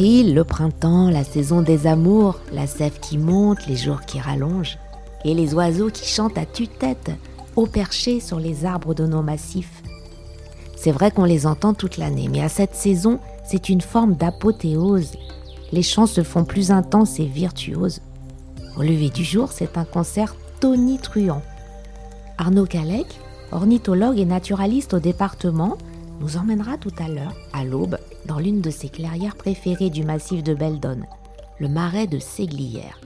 Le printemps, la saison des amours, la sève qui monte, les jours qui rallongent, et les oiseaux qui chantent à tue-tête, au perché sur les arbres de nos massifs. C'est vrai qu'on les entend toute l'année, mais à cette saison, c'est une forme d'apothéose. Les chants se font plus intenses et virtuoses. Au lever du jour, c'est un concert tonitruant. Arnaud Calec, ornithologue et naturaliste au département, nous emmènera tout à l'heure, à l'aube, dans l'une de ses clairières préférées du massif de Beldon, le marais de Séglières,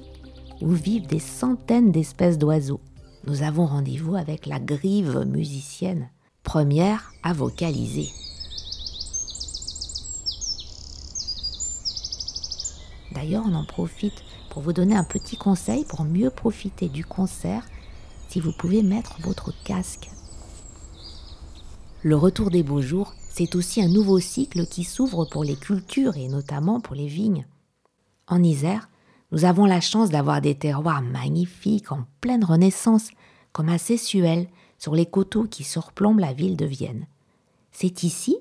où vivent des centaines d'espèces d'oiseaux. Nous avons rendez-vous avec la grive musicienne, première à vocaliser. D'ailleurs, on en profite pour vous donner un petit conseil pour mieux profiter du concert si vous pouvez mettre votre casque. Le retour des beaux jours, c'est aussi un nouveau cycle qui s'ouvre pour les cultures et notamment pour les vignes. En Isère, nous avons la chance d'avoir des terroirs magnifiques en pleine renaissance, comme à Sessuel, sur les coteaux qui surplombent la ville de Vienne. C'est ici,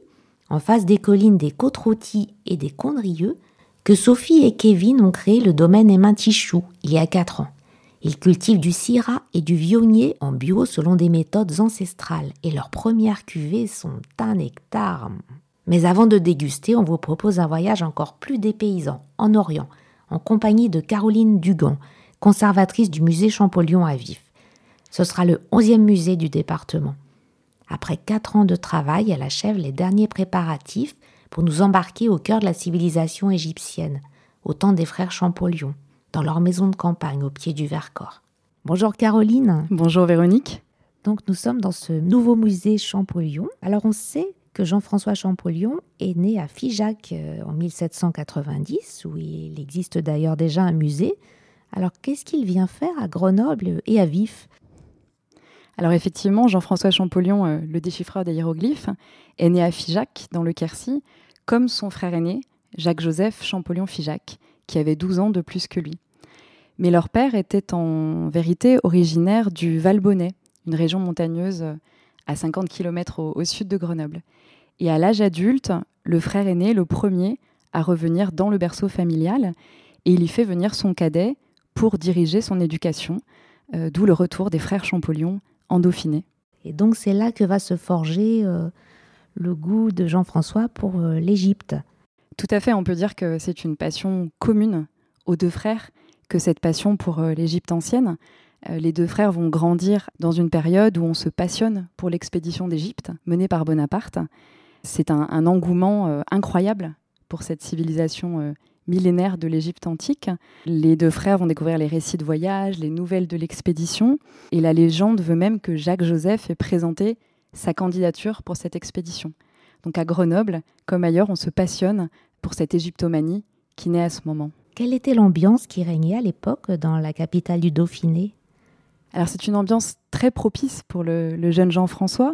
en face des collines des côtes et des Condrieux, que Sophie et Kevin ont créé le domaine Émintichou il y a quatre ans. Ils cultivent du syrah et du vionnier en bio selon des méthodes ancestrales et leurs premières cuvées sont un nectar. Mais avant de déguster, on vous propose un voyage encore plus dépaysant en Orient, en compagnie de Caroline Dugan, conservatrice du musée Champollion à Vif. Ce sera le 11e musée du département. Après quatre ans de travail, elle achève les derniers préparatifs pour nous embarquer au cœur de la civilisation égyptienne, au temps des frères Champollion dans leur maison de campagne au pied du Vercors. Bonjour Caroline. Bonjour Véronique. Donc nous sommes dans ce nouveau musée Champollion. Alors on sait que Jean-François Champollion est né à Figeac euh, en 1790, où il existe d'ailleurs déjà un musée. Alors qu'est-ce qu'il vient faire à Grenoble et à Vif? Alors effectivement, Jean-François Champollion, euh, le déchiffreur des hiéroglyphes, est né à Figeac, dans le Quercy, comme son frère aîné, Jacques-Joseph Champollion-Figeac, qui avait 12 ans de plus que lui. Mais leur père était en vérité originaire du Valbonnet, une région montagneuse euh, à 50 km au, sud de Grenoble. Et à l'âge adulte, le frère aîné, le premier, à revenir dans le berceau familial, et il y fait venir son cadet pour diriger son éducation, euh, d'où le retour des frères Champollion en Dauphiné. Et donc c'est là que va se forger euh, le goût de Jean-François pour l'Égypte. Tout à fait, on peut dire que c'est une passion commune aux deux frères cette passion pour euh, l'Égypte ancienne. Euh, les deux frères vont grandir dans une période où on se passionne pour l'expédition d'Égypte menée par Bonaparte. C'est un, engouement euh, incroyable pour cette civilisation millénaire de l'Égypte antique. Les deux frères vont découvrir les récits de voyage, les nouvelles de l'expédition, et la légende veut même que Jacques Joseph ait présenté sa candidature pour cette expédition. Donc à Grenoble, comme ailleurs, on se passionne pour cette égyptomanie qui naît à ce moment. Quelle était l'ambiance qui régnait à l'époque dans la capitale du Dauphiné? Alors c'est une ambiance très propice pour le, jeune Jean-François,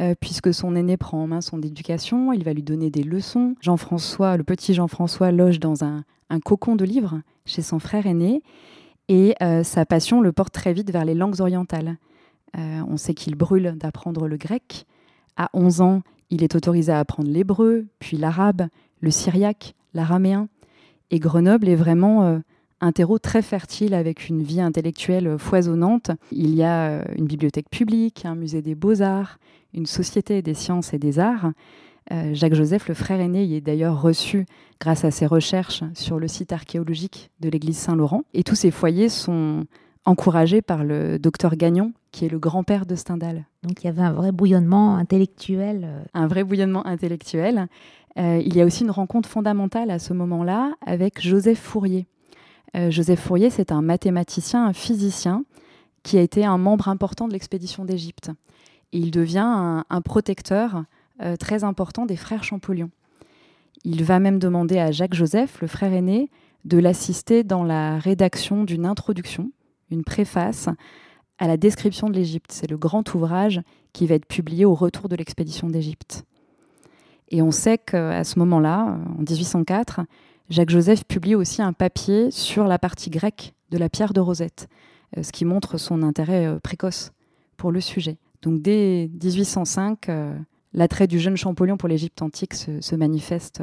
euh, puisque son aîné prend en main son éducation, il va lui donner des leçons. Jean-François, le petit Jean-François, loge dans un, cocon de livres chez son frère aîné, et euh, sa passion le porte très vite vers les langues orientales. Euh, on sait qu'il brûle d'apprendre le grec. À 11 ans, il est autorisé à apprendre l'hébreu, puis l'arabe, le syriaque, l'araméen. Et Grenoble est vraiment euh, un terreau très fertile avec une vie intellectuelle foisonnante. Il y a euh, une bibliothèque publique, un musée des beaux-arts, une société des sciences et des arts. Euh, Jacques-Joseph, le frère aîné, y est d'ailleurs reçu grâce à ses recherches sur le site archéologique de l'église Saint-Laurent. Et tous ces foyers sont encouragés par le docteur Gagnon, qui est le grand-père de Stendhal. Donc il y avait un vrai bouillonnement intellectuel. Un vrai bouillonnement intellectuel. Euh, il y a aussi une rencontre fondamentale à ce moment-là avec Joseph Fourier. Euh, Joseph Fourier, c'est un mathématicien, un physicien qui a été un membre important de l'expédition d'Égypte. Il devient un, protecteur très important des frères Champollion. Il va même demander à Jacques Joseph, le frère aîné, de l'assister dans la rédaction d'une introduction, une préface à la description de l'Égypte. C'est le grand ouvrage qui va être publié au retour de l'expédition d'Égypte. Et on sait qu'à ce moment-là, en 1804, Jacques Joseph publie aussi un papier sur la partie grecque de la pierre de Rosette, euh, ce qui montre son intérêt euh, précoce pour le sujet. Donc dès 1805, euh, l'attrait du jeune Champollion pour l'Égypte antique se, manifeste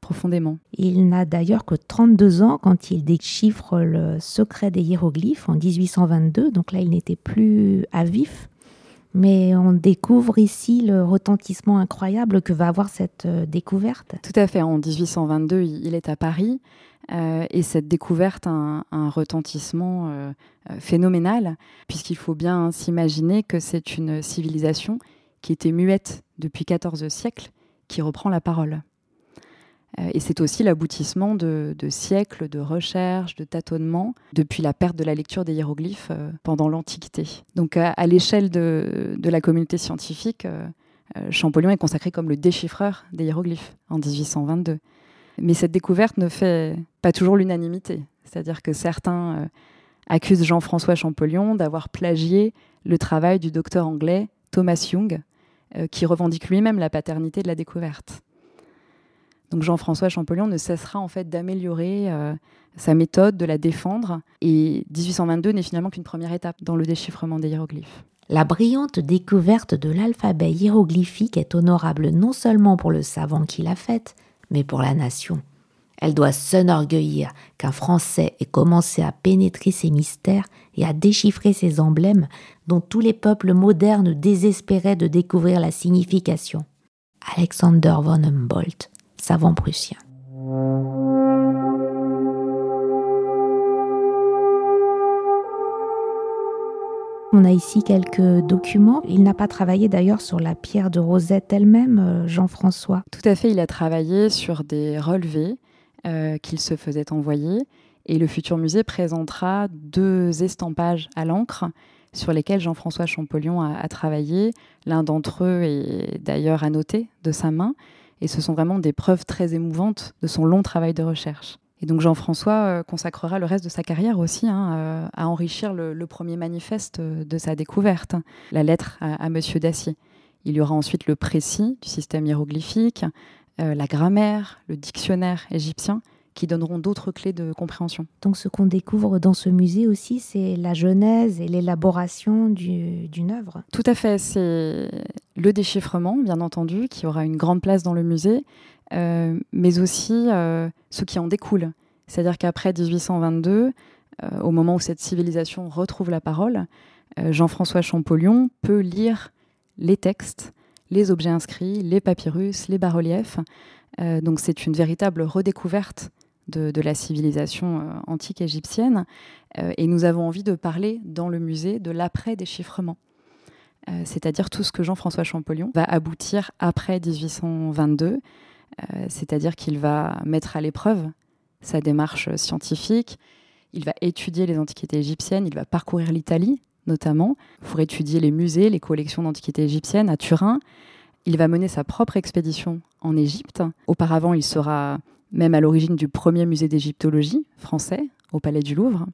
profondément. Il n'a d'ailleurs que 32 ans quand il déchiffre le secret des hiéroglyphes en 1822, donc là il n'était plus à vif. Mais on découvre ici le retentissement incroyable que va avoir cette euh, découverte. Tout à fait. En 1822, il est à Paris. Euh, et cette découverte a un, retentissement euh, phénoménal, puisqu'il faut bien s'imaginer que c'est une civilisation qui était muette depuis 14 siècles, qui reprend la parole. Euh, et c'est aussi l'aboutissement de, siècles de recherches, de tâtonnements, depuis la perte de la lecture des hiéroglyphes euh, pendant l'Antiquité. Donc à, l'échelle de, la communauté scientifique, euh, Champollion est consacré comme le déchiffreur des hiéroglyphes en 1822. Mais cette découverte ne fait pas toujours l'unanimité. C'est-à-dire que certains accusent Jean-François Champollion d'avoir plagié le travail du docteur anglais Thomas Young, qui revendique lui-même la paternité de la découverte. Donc Jean-François Champollion ne cessera en fait d'améliorer euh, sa méthode, de la défendre. Et 1822 n'est finalement qu'une première étape dans le déchiffrement des hiéroglyphes. La brillante découverte de l'alphabet hiéroglyphique est honorable non seulement pour le savant qui l'a faite, mais pour la nation. Elle doit s'enorgueillir qu'un Français ait commencé à pénétrer ces mystères et à déchiffrer ces emblèmes dont tous les peuples modernes désespéraient de découvrir la signification. Alexander von Humboldt savant prussien. On a ici quelques documents. Il n'a pas travaillé d'ailleurs sur la pierre de Rosette elle-même, euh, Jean-François. Tout à fait, il a travaillé sur des relevés euh, qu'il se faisait envoyer. Et le futur musée présentera deux estampages à l'encre sur lesquels Jean-François Champollion a, a travaillé. L'un d'entre eux est d'ailleurs annoté de sa main. Et ce sont vraiment des preuves très émouvantes de son long travail de recherche. Et donc Jean-François euh, consacrera le reste de sa carrière aussi hein, euh, à enrichir le, premier manifeste de sa découverte, la lettre à, Monsieur Dacier. Il y aura ensuite le précis du système hiéroglyphique, euh, la grammaire, le dictionnaire égyptien, qui donneront d'autres clés de compréhension. Donc ce qu'on découvre dans ce musée aussi, c'est la genèse et l'élaboration d'une œuvre. Tout à fait, c'est le déchiffrement, bien entendu, qui aura une grande place dans le musée, euh, mais aussi euh, ce qui en découle. C'est-à-dire qu'après 1822, euh, au moment où cette civilisation retrouve la parole, Jean-François Champollion peut lire les textes, les objets inscrits, les papyrus, les bas-reliefs. donc c'est une véritable redécouverte de, la civilisation euh, antique égyptienne. Euh, et nous avons envie de parler dans le musée de l'après-déchiffrement. Euh, c'est-à-dire tout ce que Jean-François Champollion va aboutir après 1822, c'est-à-dire qu'il va mettre à l'épreuve sa démarche scientifique, il va étudier les antiquités égyptiennes, il va parcourir l'Italie notamment pour étudier les musées, les collections d'antiquités égyptiennes à Turin. Il va mener sa propre expédition en Égypte. Auparavant, il sera même à l'origine du premier musée d'égyptologie français au Palais du Louvre.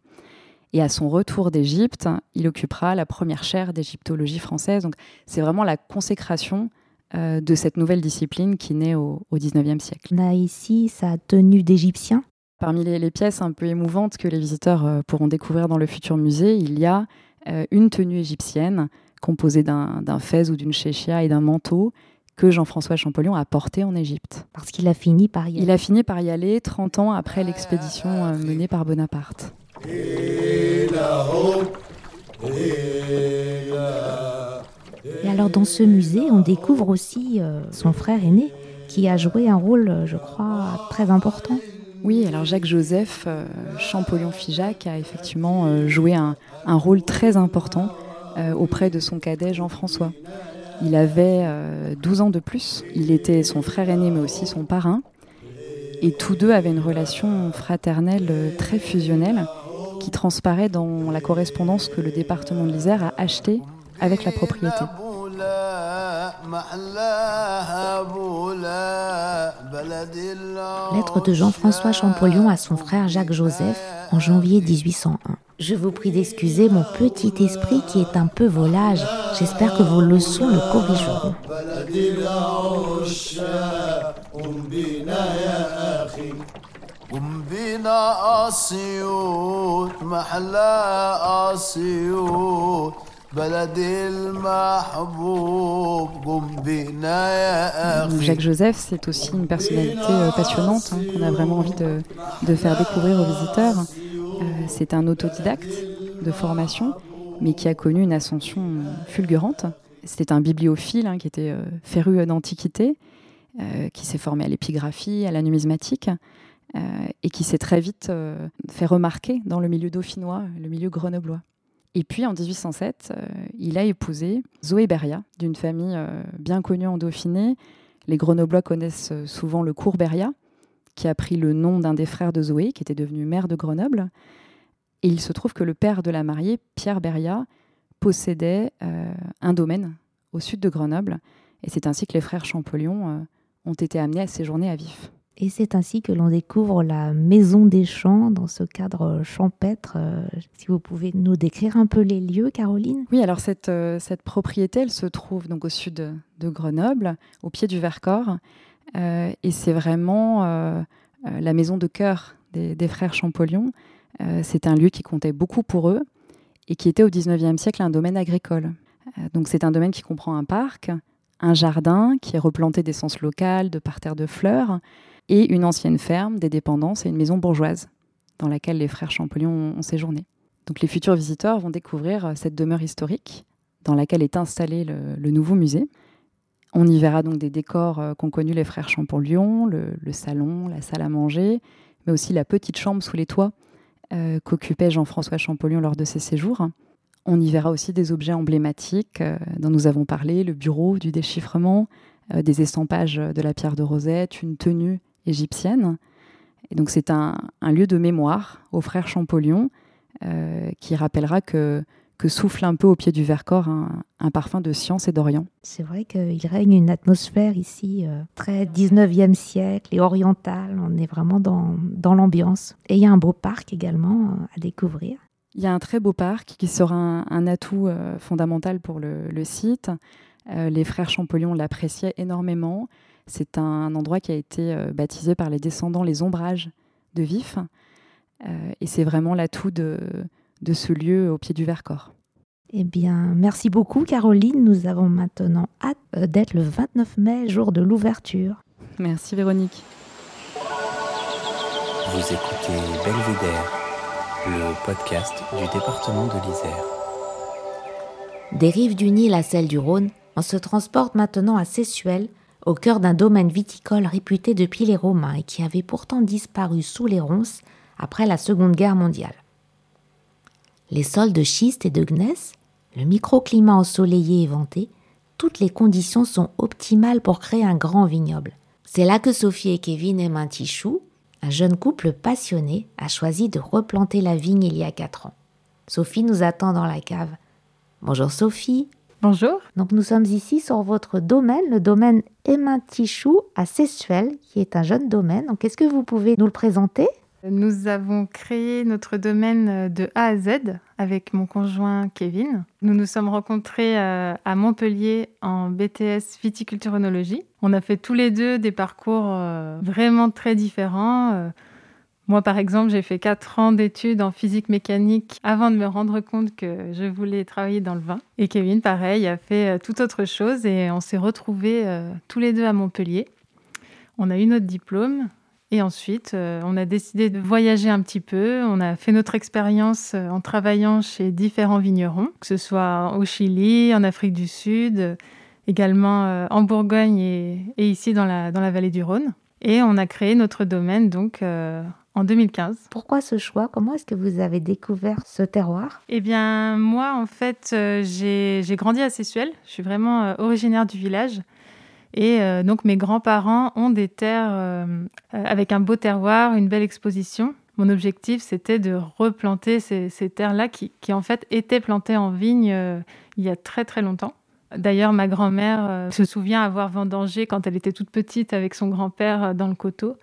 Et à son retour d'Égypte, il occupera la première chaire d'égyptologie française. Donc c'est vraiment la consécration euh, de cette nouvelle discipline qui naît au, XIXe siècle. On a ici sa tenue d'égyptien. Parmi les, pièces un peu émouvantes que les visiteurs euh, pourront découvrir dans le futur musée, il y a euh, une tenue égyptienne composée d'un fez ou d'une chéchia et d'un manteau que Jean-François Champollion a porté en Égypte. Parce qu'il a fini par y aller. Il a fini par y aller 30 ans après l'expédition euh, menée par Bonaparte. Et alors dans ce musée, on découvre aussi euh, son frère aîné qui a joué un rôle, je crois, très important. Oui, alors Jacques-Joseph Champollion-Figeac a effectivement euh, joué un, un, rôle très important auprès de son cadet Jean-François. Il avait 12 euh, ans de plus. Il était son frère aîné, mais aussi son parrain. Et tous deux avaient une relation fraternelle euh, très fusionnelle qui transparaît dans la correspondance que le département de l'Isère a achetée avec la propriété. Lettre de Jean-François Champollion à son frère Jacques-Joseph en janvier 1801. Je vous prie d'excuser mon petit esprit qui est un peu volage. J'espère que vos leçons le corrigeront. Jacques Joseph, c'est aussi une personnalité euh, passionnante hein, qu'on a vraiment envie de, faire découvrir aux visiteurs. Euh, c'est un autodidacte de formation, mais qui a connu une ascension fulgurante. C'était un bibliophile hein, qui était euh, féru d'antiquité, qui s'est formé à l'épigraphie, à la numismatique, et qui s'est très vite fait remarquer dans le milieu dauphinois, le milieu grenoblois. Et puis en 1807, euh, il a épousé Zoé Beria, d'une famille euh, bien connue en Dauphiné. Les Grenoblois connaissent euh, souvent le cours Beria, qui a pris le nom d'un des frères de Zoé, qui était devenu maire de Grenoble. Et il se trouve que le père de la mariée, Pierre Beria, possédait un domaine au sud de Grenoble. Et c'est ainsi que les frères Champollion ont été amenés à séjourner à Vif. Et c'est ainsi que l'on découvre la maison des champs dans ce cadre champêtre. Euh, si vous pouvez nous décrire un peu les lieux, Caroline? Oui, alors cette, euh, cette propriété, elle se trouve donc au sud de Grenoble, au pied du Vercors. Euh, et c'est vraiment la maison de cœur des, frères Champollion. c'est un lieu qui comptait beaucoup pour eux et qui était au 19e siècle un domaine agricole. donc c'est un domaine qui comprend un parc, un jardin qui est replanté d'essence locale, de parterres de fleurs, et une ancienne ferme, des dépendances et une maison bourgeoise dans laquelle les frères Champollion ont séjourné. Donc les futurs visiteurs vont découvrir euh, cette demeure historique dans laquelle est installé le, nouveau musée. On y verra donc des décors euh, qu'ont connus les frères Champollion, le, salon, la salle à manger, mais aussi la petite chambre sous les toits euh, qu'occupait Jean-François Champollion lors de ses séjours. On y verra aussi des objets emblématiques dont nous avons parlé, le bureau du déchiffrement, des estampages de la pierre de Rosette, une tenue égyptienne. Et donc c'est un, lieu de mémoire aux frères Champollion euh, qui rappellera que, que souffle un peu au pied du Vercors un, parfum de science et d'Orient. C'est vrai qu'il règne une atmosphère ici euh, très 19e siècle et orientale. On est vraiment dans, dans l'ambiance. Et il y a un beau parc également euh, à découvrir. Il y a un très beau parc qui sera un, atout fondamental pour le, le site. les frères Champollion l'appréciaient énormément. C'est un endroit qui a été euh, baptisé par les descendants les ombrages de Vif. Euh, et c'est vraiment l'atout de, de ce lieu au pied du Vercors. Eh bien, merci beaucoup Caroline. Nous avons maintenant hâte euh, d'être le 29 mai, jour de l'ouverture. Merci Véronique. Vous écoutez Belvédère, le podcast du département de l'Isère. Des rives du Nil à celles du Rhône, on se transporte maintenant à Sessuel, au cœur d'un domaine viticole réputé depuis les Romains et qui avait pourtant disparu sous les ronces après la Seconde Guerre mondiale. Les sols de schiste et de gneiss, le microclimat ensoleillé et venté, toutes les conditions sont optimales pour créer un grand vignoble. C'est là que Sophie et Kevin aiment un tichou, un jeune couple passionné, a choisi de replanter la vigne il y a quatre ans. Sophie nous attend dans la cave. Bonjour Sophie. Bonjour. Donc nous sommes ici sur votre domaine, le domaine Tichou à Sessuel, qui est un jeune domaine. Donc est-ce que vous pouvez nous le présenter? Nous avons créé notre domaine de A à Z avec mon conjoint Kevin. Nous nous sommes rencontrés euh, à Montpellier en BTS viticulture-œnologie. On a fait tous les deux des parcours euh, vraiment très différents. Moi, par exemple, j'ai fait quatre ans d'études en physique mécanique avant de me rendre compte que je voulais travailler dans le vin. Et Kevin, pareil, a fait euh, tout autre chose et on s'est retrouvés euh, tous les deux à Montpellier. On a eu notre diplôme et ensuite, euh, on a décidé de voyager un petit peu. On a fait notre expérience en travaillant chez différents vignerons, que ce soit au Chili, en Afrique du Sud, également en Bourgogne et, et, ici dans la, dans la vallée du Rhône. Et on a créé notre domaine donc en 2015. Pourquoi ce choix? Comment est-ce que vous avez découvert ce terroir? Eh bien, moi, en fait, euh, j'ai grandi à Sessuel. Je suis vraiment euh, originaire du village. Et euh, donc, mes grands-parents ont des terres avec un beau terroir, une belle exposition. Mon objectif, c'était de replanter ces, terres-là qui, qui, en fait, étaient plantées en vigne il y a très, très longtemps. D'ailleurs, ma grand-mère se souvient avoir vendangé quand elle était toute petite avec son grand-père dans le coteau.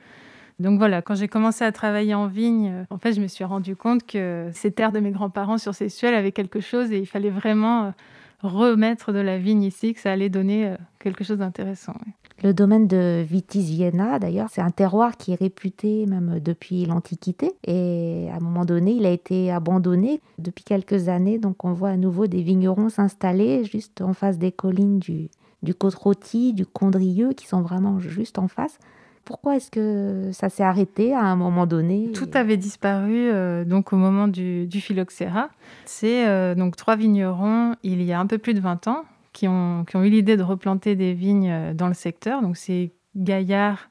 Donc voilà, quand j'ai commencé à travailler en vigne, en fait, je me suis rendu compte que ces terres de mes grands-parents sur Sessuel avaient quelque chose et il fallait vraiment remettre de la vigne ici, que ça allait donner euh, quelque chose d'intéressant. Le domaine de Vitis Vienna, d'ailleurs, c'est un terroir qui est réputé même depuis l'Antiquité. Et à un moment donné, il a été abandonné depuis quelques années. Donc on voit à nouveau des vignerons s'installer juste en face des collines du, du Côte-Rôti, du Condrieux, qui sont vraiment juste en face. Pourquoi est-ce que ça s'est arrêté à un moment donné Tout avait disparu euh, donc au moment du, phylloxéra. C'est euh, donc trois vignerons il y a un peu plus de 20 ans qui ont, eu l'idée de replanter des vignes euh, dans le secteur. Donc c'est Gaillard,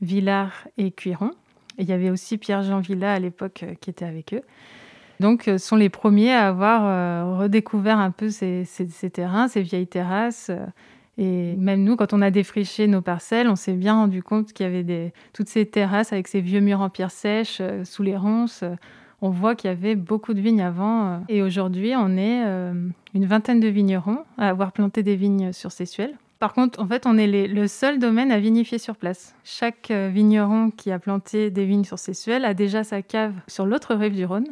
Villard et Cuiron. Il y avait aussi Pierre-Jean Villa à l'époque qui était avec eux. Donc, sont les premiers à avoir redécouvert un peu ces, ces terrains, ces vieilles terrasses, et même nous, quand on a défriché nos parcelles, on s'est bien rendu compte qu'il y avait toutes ces terrasses avec ces vieux murs en pierre sèche euh, sous les ronces. on voit qu'il y avait beaucoup de vignes avant. Euh. et aujourd'hui, on est euh, une vingtaine de vignerons à avoir planté des vignes sur Sessuel. Par contre, en fait, on est le seul domaine à vinifier sur place. Chaque vigneron qui a planté des vignes sur Sessuel a déjà sa cave sur l'autre rive du Rhône.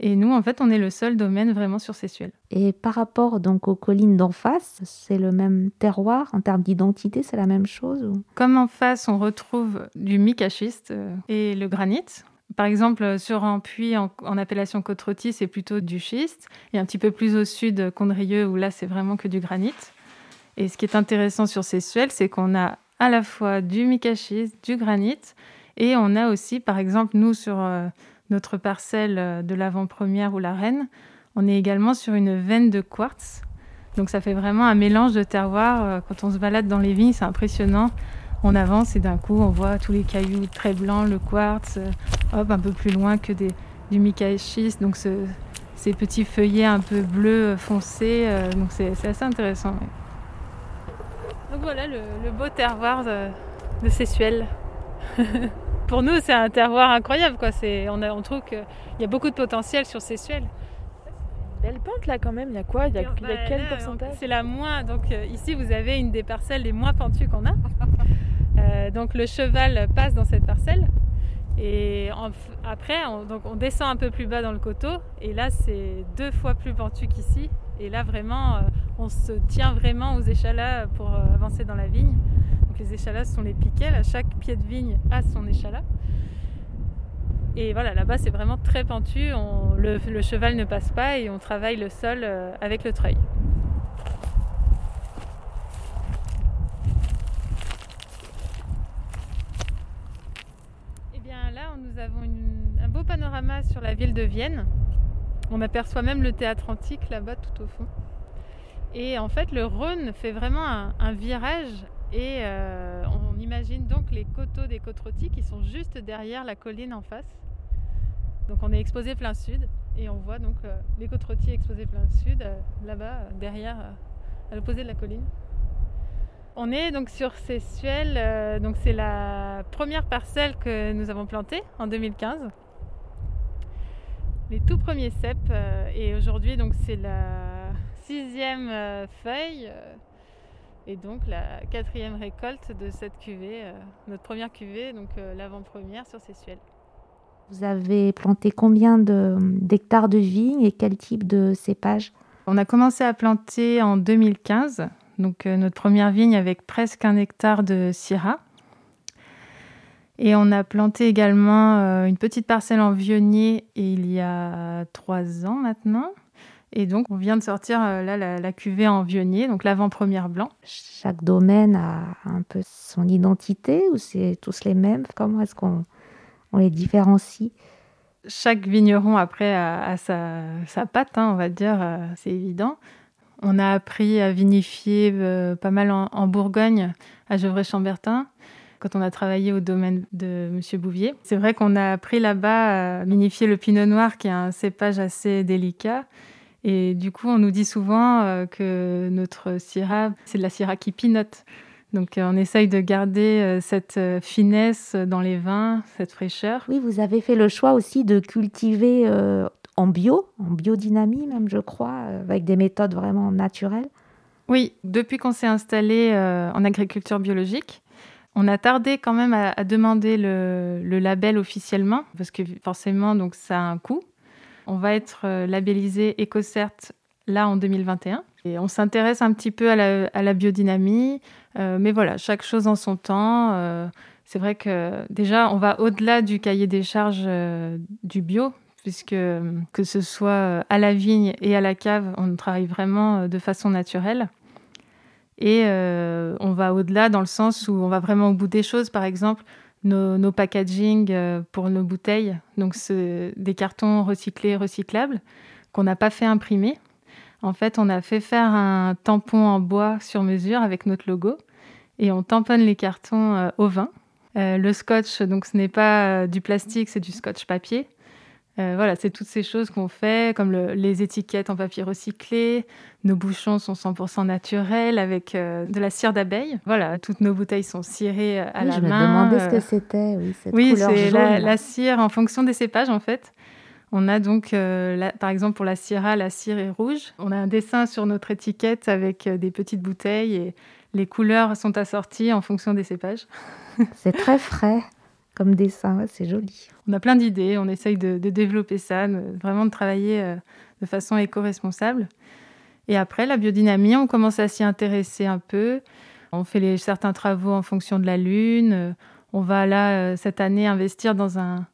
Et nous, en fait, on est le seul domaine vraiment sur Sessuel. Et par rapport donc aux collines d'en face, c'est le même terroir en termes d'identité, c'est la même chose Comme en face, on retrouve du micachiste euh, et le granit. Par exemple, sur un puits en, appellation côte c'est plutôt du schiste. Et un petit peu plus au sud, Condrieux, où là, c'est vraiment que du granit. Et ce qui est intéressant sur Sessuel, c'est qu'on a à la fois du micachiste, du granit, et on a aussi, par exemple, nous, sur... Euh, notre parcelle euh, de l'avant-première ou la reine, on est également sur une veine de quartz. Donc ça fait vraiment un mélange de terroirs. Euh, quand on se balade dans les vignes, c'est impressionnant. On avance et d'un coup, on voit tous les cailloux très blancs, le quartz, euh, hop, un peu plus loin que des, du mica schiste, donc ces petits feuillets un peu bleus foncés. donc c'est assez intéressant. Donc voilà le, beau terroir de, de. pour nous, c'est un terroir incroyable. Quoi. On, on trouve qu'il y a beaucoup de potentiel sur ces suels. Belle pente là quand même, il y a quoi? Il y a, bah, quel pourcentage? C'est la moins. Donc euh, ici vous avez une des parcelles les moins pentues qu'on a. Euh, donc le cheval passe dans cette parcelle et après on, donc on descend un peu plus bas dans le coteau et là c'est deux fois plus pentu qu'ici. Et là vraiment euh, on se tient vraiment aux échalas pour avancer dans la vigne les échalas sont les piquets. À chaque pied de vigne a son échalas. Et voilà, là-bas c'est vraiment très pentu. le, cheval ne passe pas et on travaille le sol euh, avec le treuil. Et eh bien là, nous avons un beau panorama sur la ville de Vienne. On aperçoit même le théâtre antique là-bas tout au fond. Et en fait, le Rhône fait vraiment un virage et euh, on imagine donc les coteaux des côtes qui sont juste derrière la colline en face. Donc on est exposé plein sud et on voit donc euh, les côtes exposés plein sud euh, là-bas derrière à l'opposé de la colline. On est donc sur ces suels, donc c'est la première parcelle que nous avons plantée en 2015. Les tout premiers cèpes et aujourd'hui donc c'est la sixième feuille et donc la quatrième récolte de cette cuvée, euh, notre première cuvée, donc euh, l'avant-première sur Sessuel. Vous avez planté combien d'hectares de, vignes et quel type de cépage? On a commencé à planter en 2015, donc euh, notre première vigne avec presque un hectare de Syrah. Et on a planté également une petite parcelle en vionnier il y a trois ans maintenant. Et donc, on vient de sortir euh, là la, cuvée en vionnier, donc l'avant-première blanc. Chaque domaine a un peu son identité ou c'est tous les mêmes? Comment est-ce qu'on on les différencie? Chaque vigneron, après, a, sa, sa patte, hein, on va dire, euh, c'est évident. On a appris à vinifier euh, pas mal en, Bourgogne, à Gevrey-Chambertin, quand on a travaillé au domaine de M. Bouvier. C'est vrai qu'on a appris là-bas à vinifier le pinot noir, qui est un cépage assez délicat. Et du coup, on nous dit souvent euh, que notre syrah, c'est de la syrah qui pinote. Donc euh, on essaye de garder euh, cette finesse dans les vins, cette fraîcheur. Oui, vous avez fait le choix aussi de cultiver en bio, en biodynamie même, je crois, avec des méthodes vraiment naturelles. Oui, depuis qu'on s'est installé euh, en agriculture biologique, on a tardé quand même à, demander le, label officiellement, parce que forcément, donc, ça a un coût. On va être euh, labellisé EcoCert là en 2021. Et on s'intéresse un petit peu à la, biodynamie, euh, mais voilà, chaque chose en son temps. c'est vrai que déjà, on va au-delà du cahier des charges du bio, puisque que ce soit à la vigne et à la cave, on travaille vraiment de façon naturelle. Et euh, on va au-delà dans le sens où on va vraiment au bout des choses. Par exemple, nos, nos packaging euh, pour nos bouteilles, donc des cartons recyclés, recyclables, qu'on n'a pas fait imprimer. En fait, on a fait faire un tampon en bois sur mesure avec notre logo et on tamponne les cartons euh, au vin. le scotch, donc ce n'est pas du plastique, c'est du scotch papier. Euh, voilà, c'est toutes ces choses qu'on fait, comme les étiquettes en papier recyclé. Nos bouchons sont 100% naturels avec euh, de la cire d'abeille. Voilà, toutes nos bouteilles sont cirées à la je main. Je me demandais ce que c'était, oui, cette oui, c'est la, cire en fonction des cépages en fait. On a donc, euh, par exemple, pour la Syrah, la cire est rouge. On a un dessin sur notre étiquette avec des petites bouteilles et les couleurs sont assorties en fonction des cépages. C'est très frais comme dessin, c'est joli. On a plein d'idées, on essaye de, développer ça, vraiment de travailler euh, de façon éco-responsable. Et après, la biodynamie, on commence à s'y intéresser un peu. On fait certains travaux en fonction de la Lune. On va là, euh, cette année, investir dans un,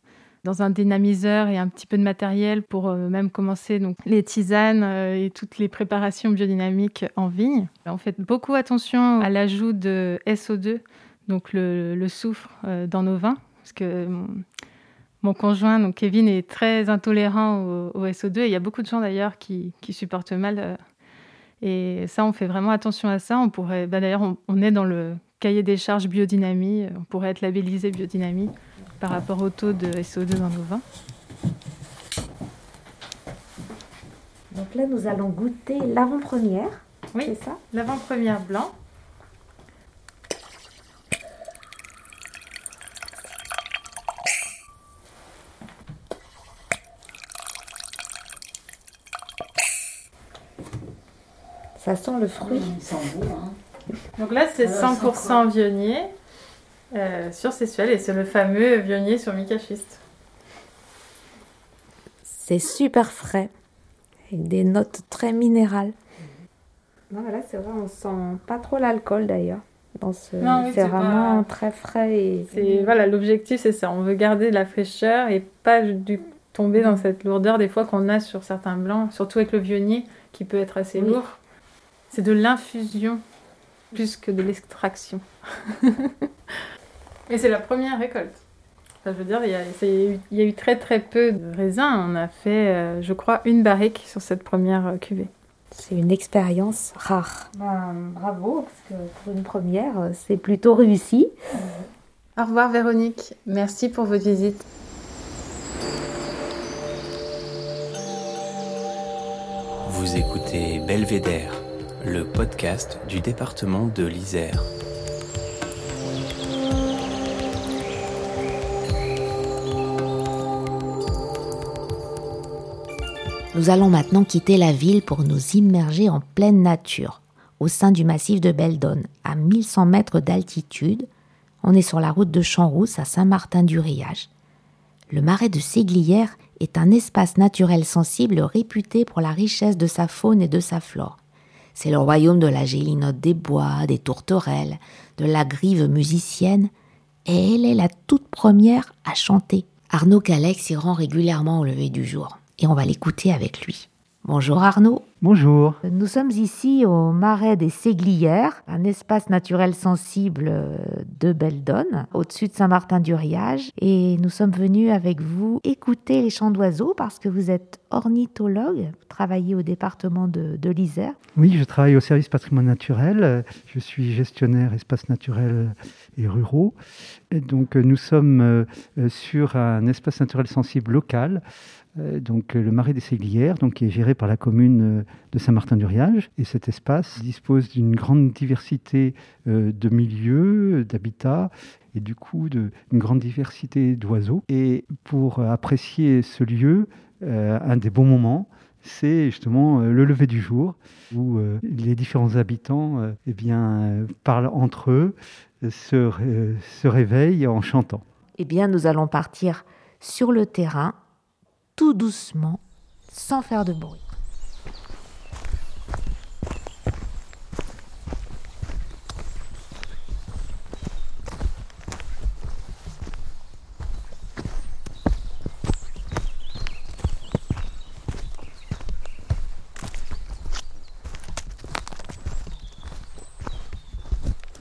dans un dynamiseur et un petit peu de matériel pour euh, même commencer donc, les tisanes et toutes les préparations biodynamiques en vigne. On fait beaucoup attention à l'ajout de SO2, donc le soufre, dans nos vins parce que mon, conjoint, donc Kevin, est très intolérant au, SO2 et il y a beaucoup de gens d'ailleurs qui, supportent mal. Euh, et ça, on fait vraiment attention à ça. On pourrait, bah, d'ailleurs, on, est dans le cahier des charges biodynamie. On pourrait être labellisé biodynamie par rapport au taux de SO2 dans nos vins. Donc là, nous allons goûter l'avant-première. Oui, c'est ça? L'avant-première blanc. Ça sent le fruit. Hein. Donc là, c'est 100% vionnier euh, sur Sessuel et c'est le fameux vionnier sur Micachiste. C'est super frais, avec des notes très minérales. voilà, c'est vrai, on sent pas trop l'alcool d'ailleurs. c'est vraiment très frais. Et... Voilà, l'objectif c'est ça, on veut garder la fraîcheur et pas du tomber dans cette lourdeur des fois qu'on a sur certains blancs, surtout avec le vionnier qui peut être assez lourd. C'est de l'infusion plus que de l'extraction. Et c'est la première récolte. je veux dire, il y, a, eu très très peu de raisins. On a fait, euh, je crois, une barrique sur cette première euh, cuvée. C'est une expérience rare. Ben, bravo, parce que pour une première, euh, c'est plutôt réussi. Au revoir Véronique, merci pour votre visite. Vous écoutez Belvédère le podcast du département de l'Isère. Nous allons maintenant quitter la ville pour nous immerger en pleine nature, au sein du massif de Beldonne, à 1100 mètres d'altitude. On est sur la route de Champs-Rousse à Saint-Martin-du-Riage. Le marais de Séglières est un espace naturel sensible réputé pour la richesse de sa faune et de sa flore. C'est le royaume de la gélinote des bois, des tourterelles, de la grive musicienne, et elle est la toute première à chanter. Arnaud Calex s'y rend régulièrement au lever du jour, et on va l'écouter avec lui. Bonjour Arnaud. Bonjour. Nous sommes ici au Marais des Séglières, un espace naturel sensible de Beldonne, au-dessus de Saint-Martin-du-Riage. Et nous sommes venus avec vous écouter les chants d'oiseaux parce que vous êtes ornithologue, vous travaillez au département de, de l'Isère. Oui, je travaille au service patrimoine naturel. Je suis gestionnaire espace naturel et ruraux. Et donc nous sommes euh, sur un espace naturel sensible local euh, donc le marais des Séglières, donc, qui est géré par la commune euh, de Saint-Martin-du-Riage. Et cet espace dispose d'une grande diversité euh, de milieux, d'habitats, et du coup d'une grande diversité d'oiseaux. Et pour apprécier ce lieu, un des bons moments, c'est justement le lever du jour, où les différents habitants eh bien, parlent entre eux, se, se réveillent en chantant. Eh bien, nous allons partir sur le terrain, tout doucement, sans faire de bruit.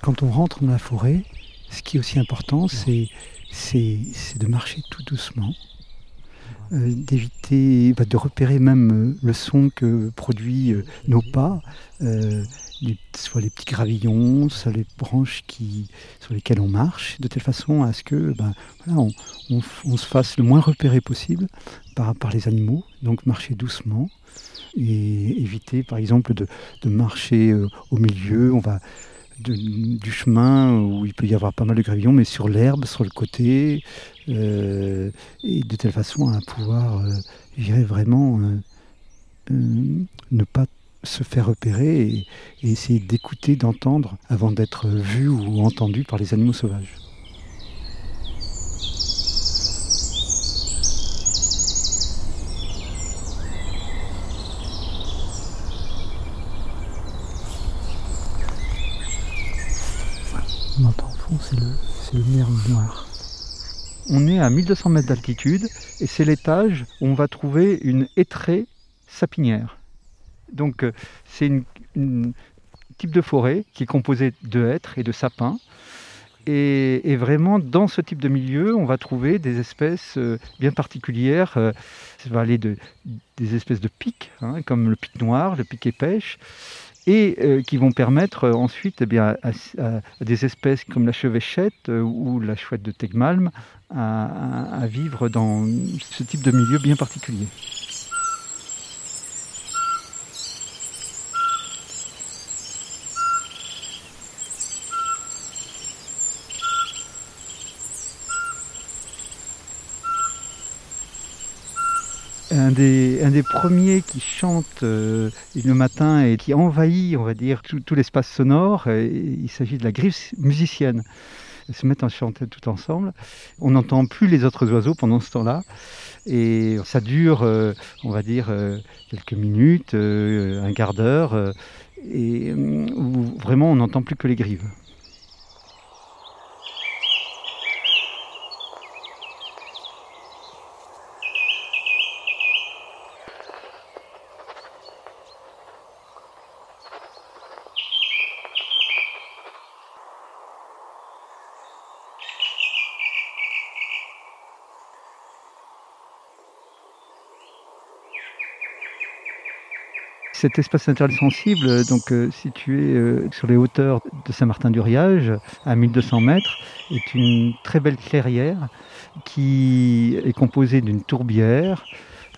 Quand on rentre dans la forêt, ce qui est aussi important, c'est de marcher tout doucement, d'éviter, bah, de repérer même euh, le son que produit euh, nos pas, soit les petits gravillons, soit les branches sur lesquelles on marche, de telle façon à ce que bah, on, se fasse le moins repéré possible par, les animaux, donc marcher doucement et éviter par exemple de, de marcher au milieu. On va du chemin où il peut y avoir pas mal de gravillons, mais sur l'herbe, sur le côté, euh, et de telle façon à pouvoir, euh, vraiment euh, ne pas se faire repérer et essayer d'écouter, d'entendre avant d'être vu ou entendu par les animaux sauvages. on entend au fond, c'est le, le noir. On est à 1200 mètres d'altitude et c'est l'étage où on va trouver une étrée sapinière. Donc euh, c'est un type de forêt qui est composée de hêtres et de sapins. Et, vraiment, dans ce type de milieu, on va trouver des espèces euh, bien particulières. Euh, ça va aller de, des espèces de pics, hein, comme le pic noir, le pic épêche, et euh, qui vont permettre euh, ensuite eh à, des espèces comme la chevêchette euh, ou la chouette de Tegmalm à vivre dans ce type de milieu bien particulier. Un des, premiers qui chante euh, le matin et qui envahit, on va dire, tout, l'espace sonore. il s'agit de la griffe musicienne. Ils se mettent à chanter tout ensemble. On n'entend plus les autres oiseaux pendant ce temps-là. Et ça dure, euh, on va dire, euh, quelques minutes, un quart d'heure, et où vraiment on n'entend plus que les grives. Cet espace naturel sensible, euh, donc euh, situé euh, sur les hauteurs de Saint-Martin-du-Riage, à 1200 mètres, est une très belle clairière qui est composée d'une tourbière,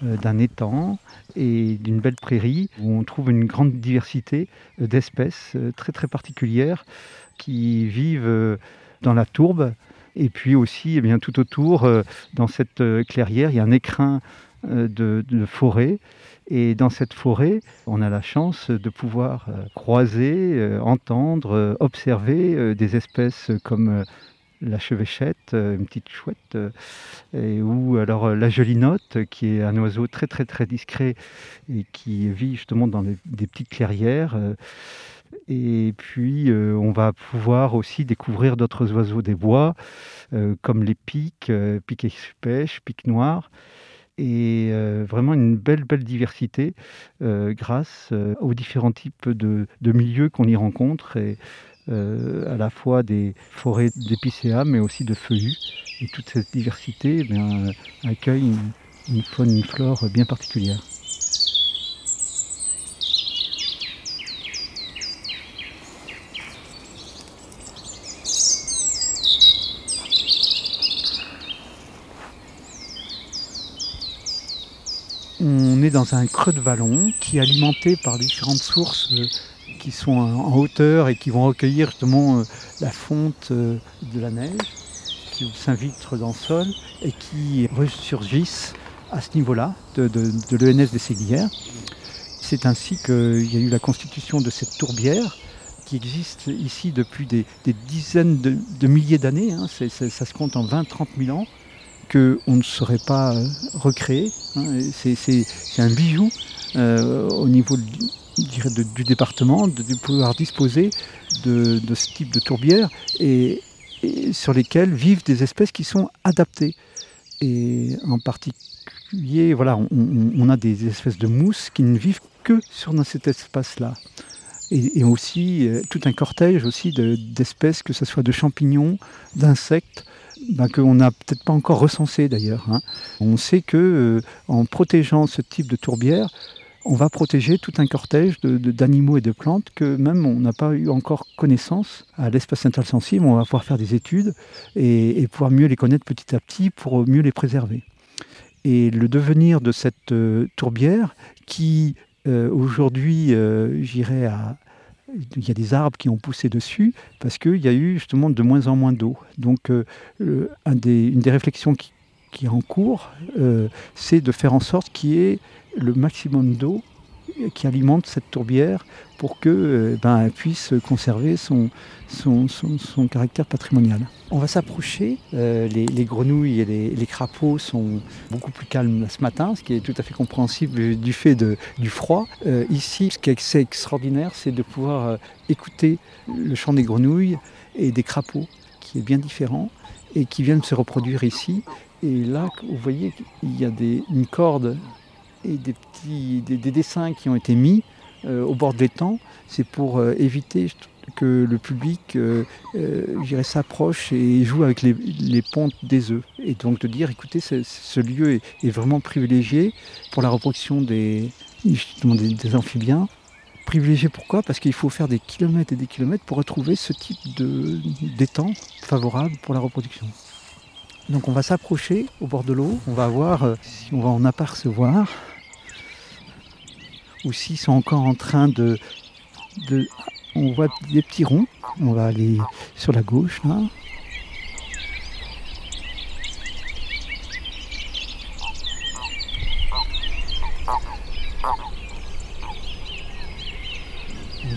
d'un étang et d'une belle prairie où on trouve une grande diversité d'espèces très très particulières qui vivent dans la tourbe. Et puis aussi eh bien, tout autour dans cette clairière il y a un écrin de forêt et dans cette forêt, on a la chance de pouvoir euh, croiser, euh, entendre, euh, observer des espèces comme la chevêchette, une petite chouette, ou alors la gelinotte, qui est un oiseau très très très discret et qui vit justement dans des petites clairières. Et puis, on va pouvoir aussi découvrir d'autres oiseaux des bois, comme les pics, pics pêche, pics noirs et euh, vraiment une belle, belle diversité euh, grâce euh, aux différents types de, milieux qu'on y rencontre, à la fois des forêts d'épicéas, mais aussi de feuillus. Et toute cette diversité eh accueille une faune, une flore bien particulière. on dans un creux de vallon qui est alimenté par différentes sources euh, qui sont en hauteur et qui vont recueillir justement euh, la fonte euh, de la neige qui s'invitre dans le sol et qui ressurgissent à ce niveau-là de, l'ENS des Séguières. C'est ainsi qu'il y a eu la constitution de cette tourbière qui existe ici depuis des, dizaines de, milliers d'années, hein. ça se compte en 20-30 000 ans, qu'on ne saurait pas recréer. Hein. C'est un bijou euh, au niveau du département de, pouvoir disposer de, ce type de tourbière et, sur lesquelles vivent des espèces qui sont adaptées. Et en particulier, voilà, on, a des espèces de mousses qui ne vivent que sur cet espace-là. Et, aussi euh, tout un cortège aussi d'espèces, que ce soit de champignons, d'insectes, ben, qu'on n'a peut-être pas encore recensé d'ailleurs. Hein. On sait que euh, en protégeant ce type de tourbière, on va protéger tout un cortège d'animaux et de plantes que même on n'a pas eu encore connaissance à l'espace central sensible. On va pouvoir faire des études et, pouvoir mieux les connaître petit à petit pour mieux les préserver. Et le devenir de cette euh, tourbière qui euh, aujourd'hui, j'irais à, il y a des arbres qui ont poussé dessus parce qu'il y a eu justement de moins en moins d'eau. Donc, un des, une des réflexions qui, qui est en cours, c'est de faire en sorte qu'il y ait le maximum d'eau qui alimente cette tourbière pour que euh, ben, puisse conserver son, caractère patrimonial. On va s'approcher, euh, les, grenouilles et les, crapauds sont beaucoup plus calmes ce matin, ce qui est tout à fait compréhensible du fait du froid. Euh, ici, ce qui est extraordinaire, c'est de pouvoir écouter le chant des grenouilles et des crapauds, qui est bien différent et qui viennent se reproduire ici. Et là, vous voyez, il y a une corde et des, petits, des, dessins qui ont été mis euh, au bord des temps. C'est pour euh, éviter que le public euh, s'approche et joue avec les, pontes des œufs. Et donc de dire, écoutez, ce lieu est, vraiment privilégié pour la reproduction des, des, amphibiens. Privilégié pourquoi? Parce qu'il faut faire des kilomètres et des kilomètres pour retrouver ce type d'étang favorable pour la reproduction. Donc on va s'approcher au bord de l'eau, on va voir si on va en apercevoir ou s'ils sont encore en train de, On voit des petits ronds. On va aller sur la gauche là.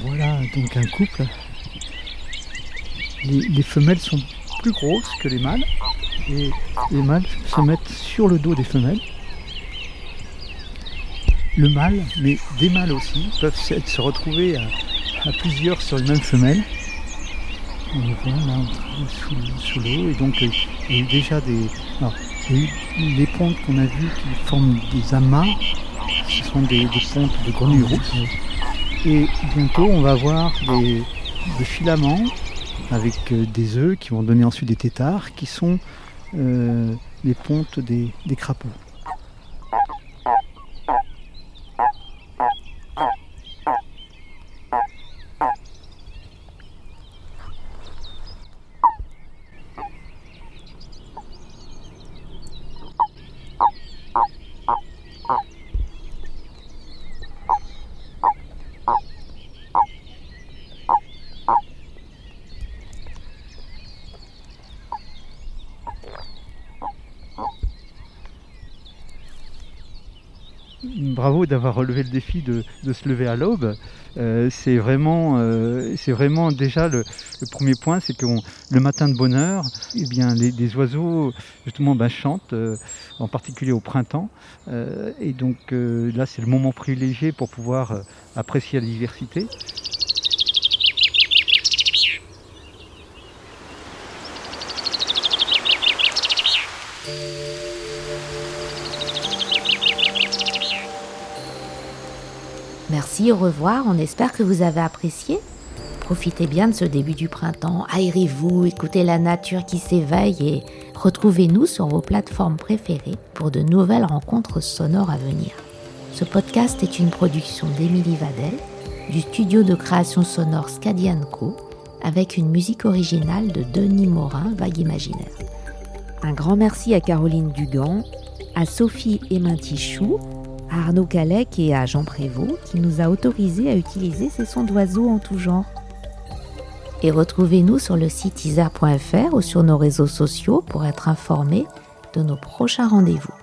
Voilà donc un couple. les, femelles sont plus grosses que les mâles et les mâles se mettent sur le dos des femelles le mâle, mais des mâles aussi, peuvent se retrouver à, plusieurs sur une même femelle. On les voit là sous, l'eau et donc il y a eu déjà des. les pontes qu'on a vues qui forment des amas, ce sont des, pontes de grenouilles rousses. Et bientôt on va avoir des, filaments avec euh, des œufs qui vont donner ensuite des tétards qui sont euh, les pontes des crapauds. Bravo d'avoir relevé le défi de, se lever à l'aube. Euh, c'est vraiment, euh, vraiment déjà le, premier point, c'est que le matin de bonne heure, eh bien, les, oiseaux justement ben, chantent, euh, en particulier au printemps. et donc là, c'est le moment privilégié pour pouvoir apprécier la diversité. Merci, au revoir, on espère que vous avez apprécié. Profitez bien de ce début du printemps, aérez-vous, écoutez la nature qui s'éveille et retrouvez-nous sur vos plateformes préférées pour de nouvelles rencontres sonores à venir. Ce podcast est une production d'Émilie Vadel du studio de création sonore Scadianco avec une musique originale de Denis Morin, Vague Imaginaire. Un grand merci à Caroline Dugan, à Sophie Emintichou, à Arnaud Calec et à Jean Prévost qui nous a autorisé à utiliser ces sons d'oiseaux en tout genre. Et retrouvez-nous sur le site isar.fr ou sur nos réseaux sociaux pour être informés de nos prochains rendez-vous.